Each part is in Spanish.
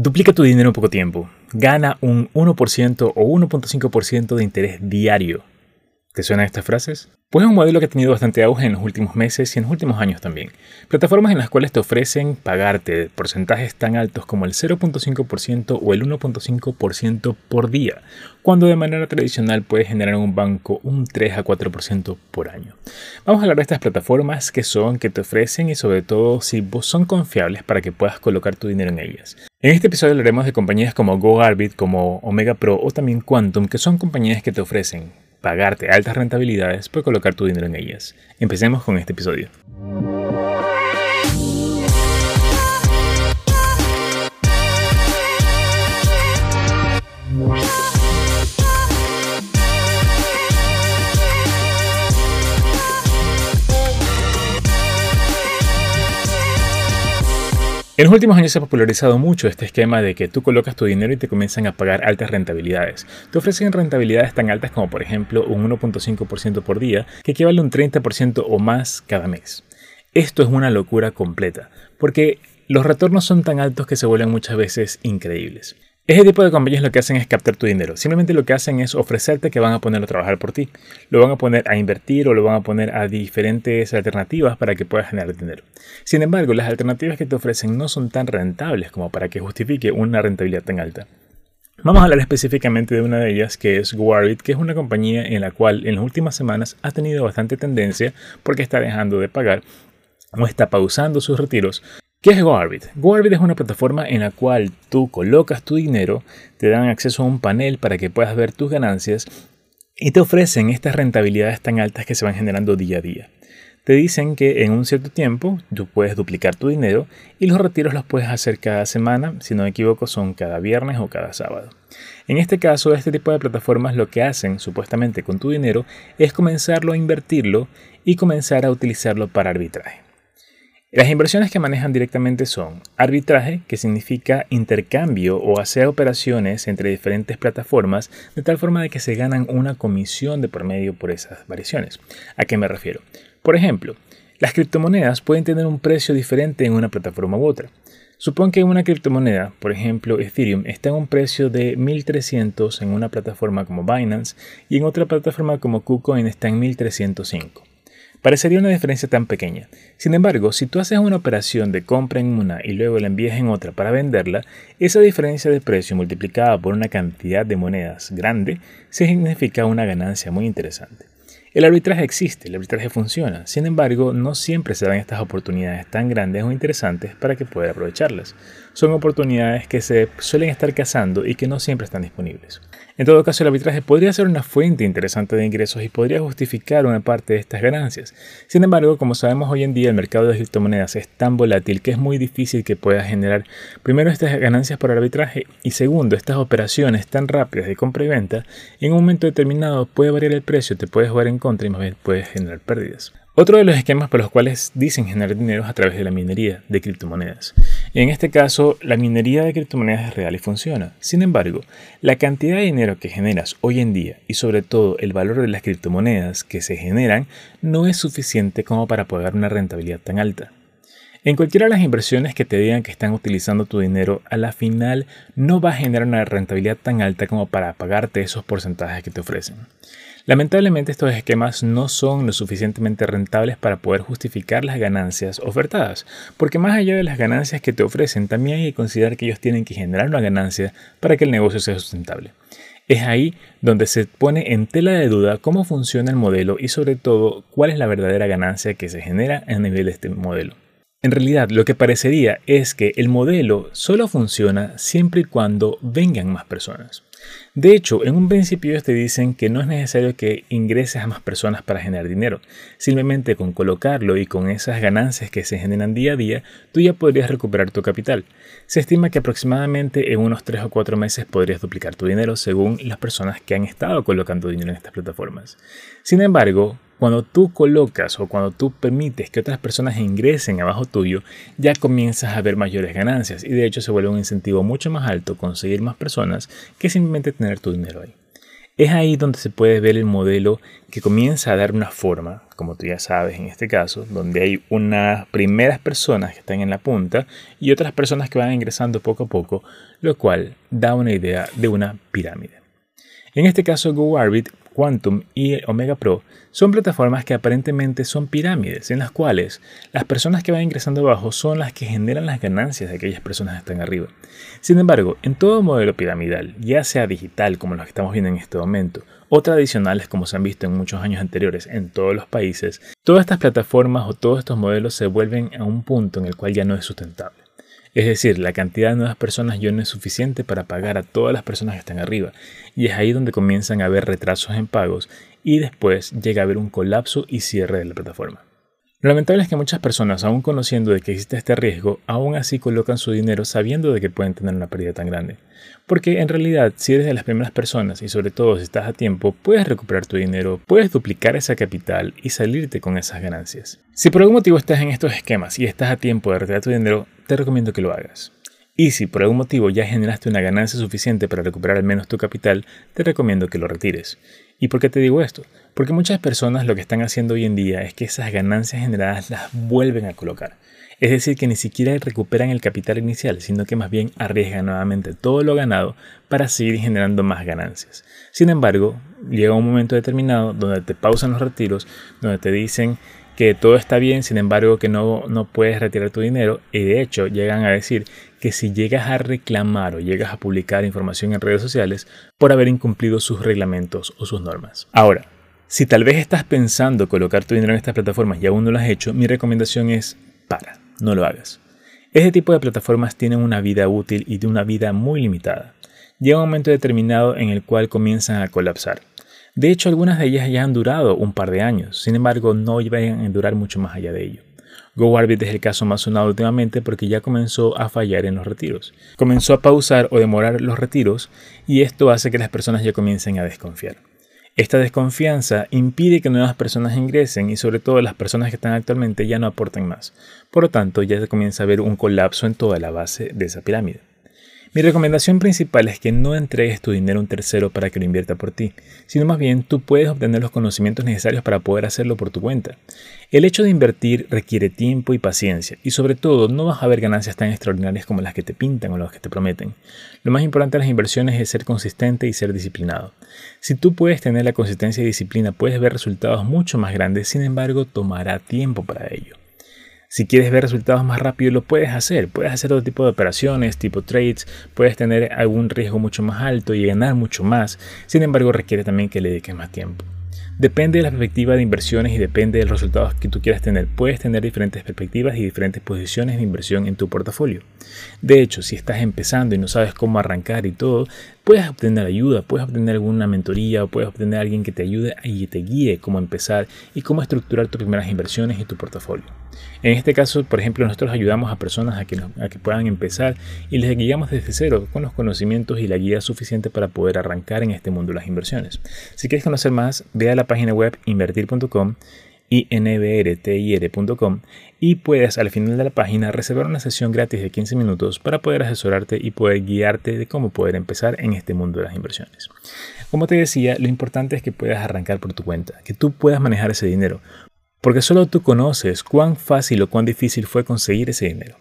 Duplica tu dinero en poco tiempo. Gana un 1% o 1.5% de interés diario. ¿Te suenan estas frases? Pues es un modelo que ha tenido bastante auge en los últimos meses y en los últimos años también. Plataformas en las cuales te ofrecen pagarte porcentajes tan altos como el 0.5% o el 1.5% por día, cuando de manera tradicional puedes generar en un banco un 3 a 4% por año. Vamos a hablar de estas plataformas que son, que te ofrecen y sobre todo si son confiables para que puedas colocar tu dinero en ellas. En este episodio hablaremos de compañías como GoArbit, como Omega Pro o también Quantum, que son compañías que te ofrecen pagarte altas rentabilidades por colocar tu dinero en ellas. Empecemos con este episodio. En los últimos años se ha popularizado mucho este esquema de que tú colocas tu dinero y te comienzan a pagar altas rentabilidades. Te ofrecen rentabilidades tan altas como por ejemplo un 1.5% por día, que equivale a un 30% o más cada mes. Esto es una locura completa, porque los retornos son tan altos que se vuelven muchas veces increíbles. Ese tipo de compañías lo que hacen es captar tu dinero. Simplemente lo que hacen es ofrecerte que van a ponerlo a trabajar por ti. Lo van a poner a invertir o lo van a poner a diferentes alternativas para que puedas generar dinero. Sin embargo, las alternativas que te ofrecen no son tan rentables como para que justifique una rentabilidad tan alta. Vamos a hablar específicamente de una de ellas que es Guarit, que es una compañía en la cual en las últimas semanas ha tenido bastante tendencia porque está dejando de pagar o está pausando sus retiros ¿Qué es GoArbit? GoArbit es una plataforma en la cual tú colocas tu dinero, te dan acceso a un panel para que puedas ver tus ganancias y te ofrecen estas rentabilidades tan altas que se van generando día a día. Te dicen que en un cierto tiempo tú puedes duplicar tu dinero y los retiros los puedes hacer cada semana, si no me equivoco son cada viernes o cada sábado. En este caso, este tipo de plataformas lo que hacen supuestamente con tu dinero es comenzarlo a invertirlo y comenzar a utilizarlo para arbitraje. Las inversiones que manejan directamente son arbitraje, que significa intercambio o hacer operaciones entre diferentes plataformas de tal forma de que se ganan una comisión de por medio por esas variaciones. ¿A qué me refiero? Por ejemplo, las criptomonedas pueden tener un precio diferente en una plataforma u otra. Supón que una criptomoneda, por ejemplo Ethereum, está en un precio de 1300 en una plataforma como Binance y en otra plataforma como KuCoin está en 1305. Parecería una diferencia tan pequeña. Sin embargo, si tú haces una operación de compra en una y luego la envías en otra para venderla, esa diferencia de precio multiplicada por una cantidad de monedas grande significa una ganancia muy interesante. El arbitraje existe, el arbitraje funciona, sin embargo, no siempre se dan estas oportunidades tan grandes o interesantes para que pueda aprovecharlas. Son oportunidades que se suelen estar cazando y que no siempre están disponibles. En todo caso, el arbitraje podría ser una fuente interesante de ingresos y podría justificar una parte de estas ganancias. Sin embargo, como sabemos hoy en día, el mercado de criptomonedas es tan volátil que es muy difícil que pueda generar primero estas ganancias por arbitraje y segundo, estas operaciones tan rápidas de compra y venta, en un momento determinado puede variar el precio, te puedes jugar en contra y más bien puedes generar pérdidas. Otro de los esquemas por los cuales dicen generar dinero es a través de la minería de criptomonedas. En este caso, la minería de criptomonedas es real y funciona. Sin embargo, la cantidad de dinero que generas hoy en día y sobre todo el valor de las criptomonedas que se generan no es suficiente como para pagar una rentabilidad tan alta. En cualquiera de las inversiones que te digan que están utilizando tu dinero, a la final no va a generar una rentabilidad tan alta como para pagarte esos porcentajes que te ofrecen. Lamentablemente estos esquemas no son lo suficientemente rentables para poder justificar las ganancias ofertadas, porque más allá de las ganancias que te ofrecen, también hay que considerar que ellos tienen que generar una ganancia para que el negocio sea sustentable. Es ahí donde se pone en tela de duda cómo funciona el modelo y sobre todo cuál es la verdadera ganancia que se genera a nivel de este modelo. En realidad, lo que parecería es que el modelo solo funciona siempre y cuando vengan más personas. De hecho, en un principio te dicen que no es necesario que ingreses a más personas para generar dinero. Simplemente con colocarlo y con esas ganancias que se generan día a día, tú ya podrías recuperar tu capital. Se estima que aproximadamente en unos 3 o 4 meses podrías duplicar tu dinero según las personas que han estado colocando dinero en estas plataformas. Sin embargo, cuando tú colocas o cuando tú permites que otras personas ingresen abajo tuyo, ya comienzas a ver mayores ganancias y de hecho se vuelve un incentivo mucho más alto conseguir más personas que simplemente tener tu dinero ahí. Es ahí donde se puede ver el modelo que comienza a dar una forma, como tú ya sabes en este caso, donde hay unas primeras personas que están en la punta y otras personas que van ingresando poco a poco, lo cual da una idea de una pirámide. En este caso, GoArbit Quantum y Omega Pro son plataformas que aparentemente son pirámides en las cuales las personas que van ingresando abajo son las que generan las ganancias de aquellas personas que están arriba. Sin embargo, en todo modelo piramidal, ya sea digital como los que estamos viendo en este momento, o tradicionales como se han visto en muchos años anteriores en todos los países, todas estas plataformas o todos estos modelos se vuelven a un punto en el cual ya no es sustentable. Es decir, la cantidad de nuevas personas ya no es suficiente para pagar a todas las personas que están arriba. Y es ahí donde comienzan a haber retrasos en pagos y después llega a haber un colapso y cierre de la plataforma. Lo lamentable es que muchas personas, aún conociendo de que existe este riesgo, aún así colocan su dinero sabiendo de que pueden tener una pérdida tan grande. Porque en realidad, si eres de las primeras personas y sobre todo si estás a tiempo, puedes recuperar tu dinero, puedes duplicar esa capital y salirte con esas ganancias. Si por algún motivo estás en estos esquemas y estás a tiempo de retirar tu dinero, te recomiendo que lo hagas. Y si por algún motivo ya generaste una ganancia suficiente para recuperar al menos tu capital, te recomiendo que lo retires. ¿Y por qué te digo esto? Porque muchas personas lo que están haciendo hoy en día es que esas ganancias generadas las vuelven a colocar. Es decir, que ni siquiera recuperan el capital inicial, sino que más bien arriesgan nuevamente todo lo ganado para seguir generando más ganancias. Sin embargo, llega un momento determinado donde te pausan los retiros, donde te dicen que todo está bien, sin embargo que no, no puedes retirar tu dinero y de hecho llegan a decir que si llegas a reclamar o llegas a publicar información en redes sociales por haber incumplido sus reglamentos o sus normas. Ahora, si tal vez estás pensando colocar tu dinero en estas plataformas y aún no lo has hecho, mi recomendación es para, no lo hagas. Este tipo de plataformas tienen una vida útil y de una vida muy limitada. Llega un momento determinado en el cual comienzan a colapsar. De hecho, algunas de ellas ya han durado un par de años, sin embargo, no van a durar mucho más allá de ello. GoArbit es el caso más sonado últimamente porque ya comenzó a fallar en los retiros. Comenzó a pausar o demorar los retiros y esto hace que las personas ya comiencen a desconfiar. Esta desconfianza impide que nuevas personas ingresen y sobre todo las personas que están actualmente ya no aporten más. Por lo tanto, ya se comienza a ver un colapso en toda la base de esa pirámide. Mi recomendación principal es que no entregues tu dinero a un tercero para que lo invierta por ti, sino más bien tú puedes obtener los conocimientos necesarios para poder hacerlo por tu cuenta. El hecho de invertir requiere tiempo y paciencia, y sobre todo no vas a ver ganancias tan extraordinarias como las que te pintan o las que te prometen. Lo más importante de las inversiones es ser consistente y ser disciplinado. Si tú puedes tener la consistencia y disciplina, puedes ver resultados mucho más grandes, sin embargo tomará tiempo para ello. Si quieres ver resultados más rápido, lo puedes hacer. Puedes hacer otro tipo de operaciones, tipo trades, puedes tener algún riesgo mucho más alto y ganar mucho más. Sin embargo, requiere también que le dediques más tiempo. Depende de la perspectiva de inversiones y depende de los resultados que tú quieras tener. Puedes tener diferentes perspectivas y diferentes posiciones de inversión en tu portafolio. De hecho, si estás empezando y no sabes cómo arrancar y todo, puedes obtener ayuda, puedes obtener alguna mentoría o puedes obtener a alguien que te ayude y te guíe cómo empezar y cómo estructurar tus primeras inversiones y tu portafolio. En este caso, por ejemplo, nosotros ayudamos a personas a que, puedan empezar y les guiamos desde cero con los conocimientos y la guía suficiente para poder arrancar en este mundo las inversiones. Si quieres conocer más, ve a la página web invertir.com inbrtir.com y puedes al final de la página reservar una sesión gratis de 15 minutos para poder asesorarte y poder guiarte de cómo poder empezar en este mundo de las inversiones. Como te decía, lo importante es que puedas arrancar por tu cuenta, que tú puedas manejar ese dinero, porque solo tú conoces cuán fácil o cuán difícil fue conseguir ese dinero.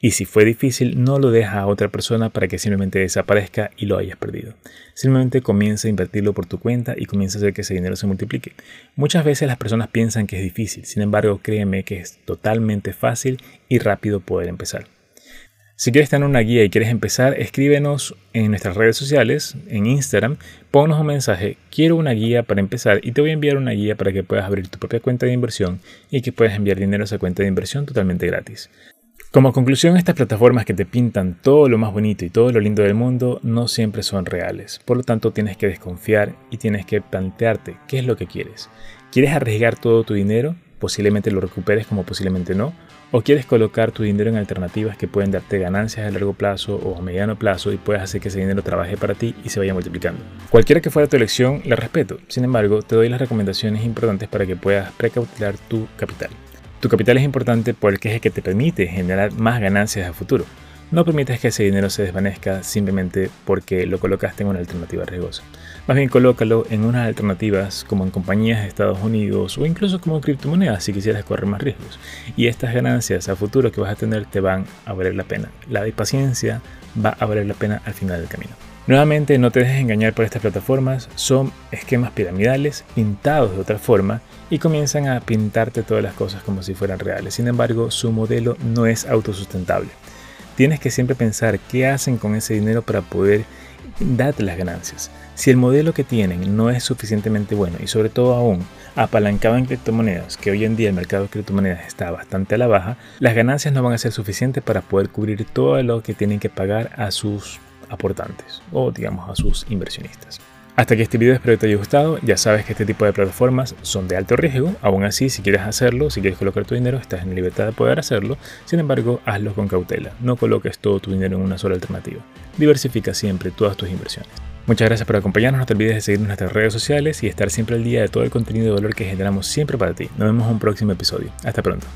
Y si fue difícil, no lo deja a otra persona para que simplemente desaparezca y lo hayas perdido. Simplemente comienza a invertirlo por tu cuenta y comienza a hacer que ese dinero se multiplique. Muchas veces las personas piensan que es difícil, sin embargo, créeme que es totalmente fácil y rápido poder empezar. Si quieres tener una guía y quieres empezar, escríbenos en nuestras redes sociales, en Instagram, ponnos un mensaje, quiero una guía para empezar y te voy a enviar una guía para que puedas abrir tu propia cuenta de inversión y que puedas enviar dinero a esa cuenta de inversión totalmente gratis. Como conclusión, estas plataformas que te pintan todo lo más bonito y todo lo lindo del mundo no siempre son reales. Por lo tanto, tienes que desconfiar y tienes que plantearte qué es lo que quieres. ¿Quieres arriesgar todo tu dinero? Posiblemente lo recuperes como posiblemente no. ¿O quieres colocar tu dinero en alternativas que pueden darte ganancias a largo plazo o a mediano plazo y puedes hacer que ese dinero trabaje para ti y se vaya multiplicando? Cualquiera que fuera tu elección, la respeto. Sin embargo, te doy las recomendaciones importantes para que puedas precautelar tu capital. Tu capital es importante porque es el que te permite generar más ganancias a futuro. No permitas que ese dinero se desvanezca simplemente porque lo colocaste en una alternativa riesgosa. Más bien colócalo en unas alternativas como en compañías de Estados Unidos o incluso como criptomonedas si quisieras correr más riesgos. Y estas ganancias a futuro que vas a tener te van a valer la pena. La de paciencia va a valer la pena al final del camino. Nuevamente, no te dejes engañar por estas plataformas, son esquemas piramidales pintados de otra forma y comienzan a pintarte todas las cosas como si fueran reales. Sin embargo, su modelo no es autosustentable. Tienes que siempre pensar qué hacen con ese dinero para poder date las ganancias. Si el modelo que tienen no es suficientemente bueno y sobre todo aún apalancado en criptomonedas, que hoy en día el mercado de criptomonedas está bastante a la baja, las ganancias no van a ser suficientes para poder cubrir todo lo que tienen que pagar a sus aportantes o digamos a sus inversionistas. Hasta aquí este video, espero que te haya gustado. Ya sabes que este tipo de plataformas son de alto riesgo. Aún así, si quieres hacerlo, si quieres colocar tu dinero, estás en libertad de poder hacerlo. Sin embargo, hazlo con cautela. No coloques todo tu dinero en una sola alternativa. Diversifica siempre todas tus inversiones. Muchas gracias por acompañarnos. No te olvides de seguirnos en nuestras redes sociales y estar siempre al día de todo el contenido de valor que generamos siempre para ti. Nos vemos en un próximo episodio. Hasta pronto.